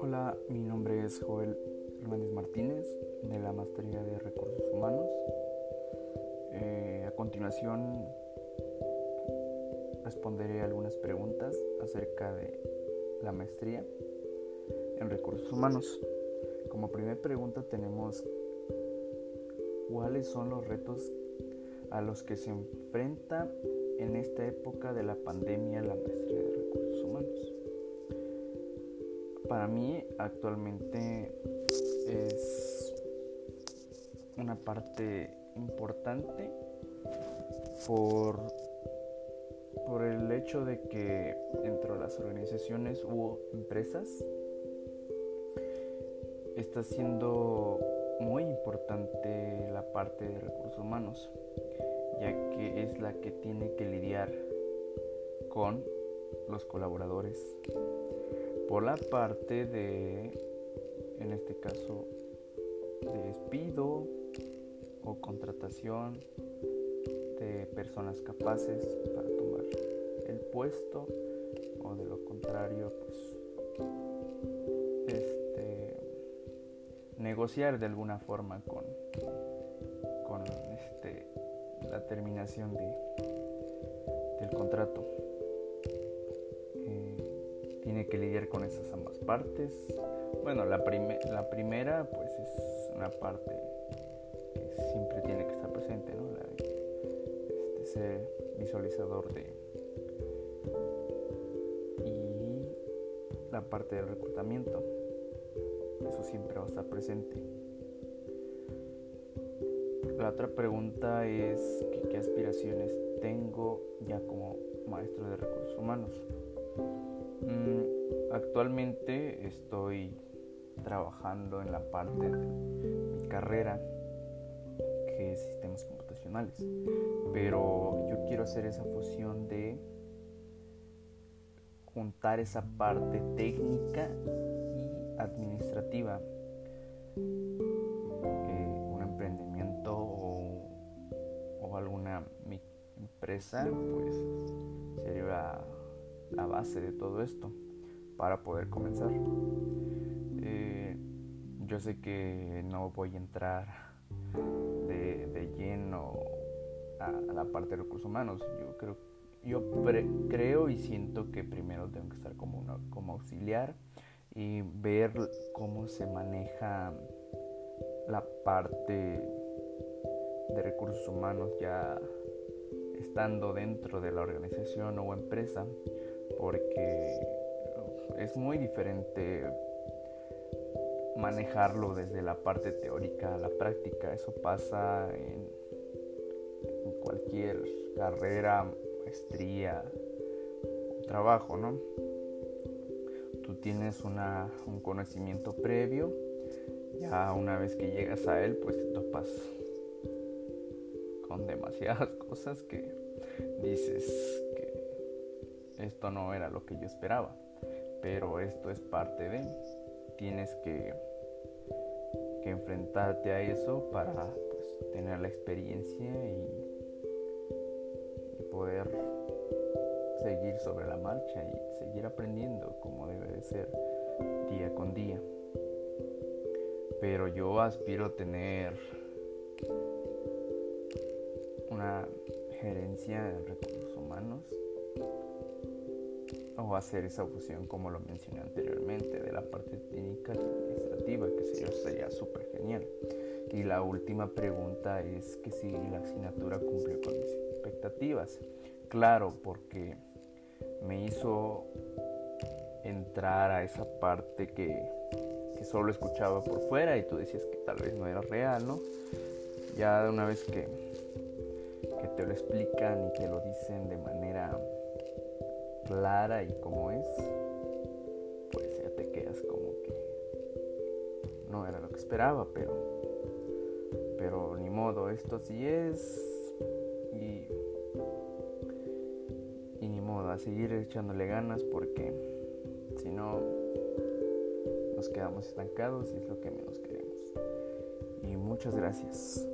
Hola, mi nombre es Joel Hernández Martínez de la Maestría de Recursos Humanos. Eh, a continuación responderé algunas preguntas acerca de la maestría en recursos humanos. Como primera pregunta tenemos cuáles son los retos a los que se enfrenta en esta época de la pandemia la maestría de recursos humanos. Para mí actualmente es una parte importante por, por el hecho de que dentro de las organizaciones u empresas está siendo muy importante parte de recursos humanos, ya que es la que tiene que lidiar con los colaboradores. Por la parte de, en este caso, de despido o contratación de personas capaces para tomar el puesto o de lo contrario, pues negociar de alguna forma con este, la terminación de, del contrato. Eh, tiene que lidiar con esas ambas partes. Bueno, la, la primera pues es una parte que siempre tiene que estar presente, ¿no? La este, ser visualizador de... Y la parte del reclutamiento eso siempre va a estar presente. La otra pregunta es qué aspiraciones tengo ya como maestro de recursos humanos. Mm, actualmente estoy trabajando en la parte de mi carrera que es sistemas computacionales, pero yo quiero hacer esa fusión de juntar esa parte técnica administrativa, alguna empresa, pues sería la, base de todo esto para poder comenzar. Eh, yo sé que no voy a entrar de, lleno a, la parte de recursos humanos. Yo creo, yo creo y siento que primero tengo que estar como, una, como auxiliar y ver cómo se maneja la parte de recursos humanos ya estando dentro de la organización o empresa porque es muy diferente manejarlo desde la parte teórica a la práctica. Eso pasa en, cualquier carrera, maestría, trabajo, ¿no? tú tienes una, un conocimiento previo, ya una vez que llegas a él, pues te topas demasiadas cosas que dices que esto no era lo que yo esperaba, pero esto es parte de, tienes que, que enfrentarte a eso para pues, tener la experiencia y, y poder seguir sobre la marcha y seguir aprendiendo como debe de ser día con día. Pero yo aspiro a tener una gerencia de recursos humanos o hacer esa fusión como lo mencioné anteriormente de la parte técnica administrativa que sería súper genial. Y la última pregunta es que si la asignatura cumplió con mis expectativas. Claro, porque me hizo entrar a esa parte que, que solo escuchaba por fuera y tú decías que tal vez no era real, ¿no? Ya una vez que, que te lo explican y te lo dicen de manera clara y como es, pues ya te quedas como que no era lo que esperaba, pero, pero ni modo, esto sí es y a seguir echándole ganas porque si no nos quedamos estancados y es lo que menos queremos. Y muchas gracias.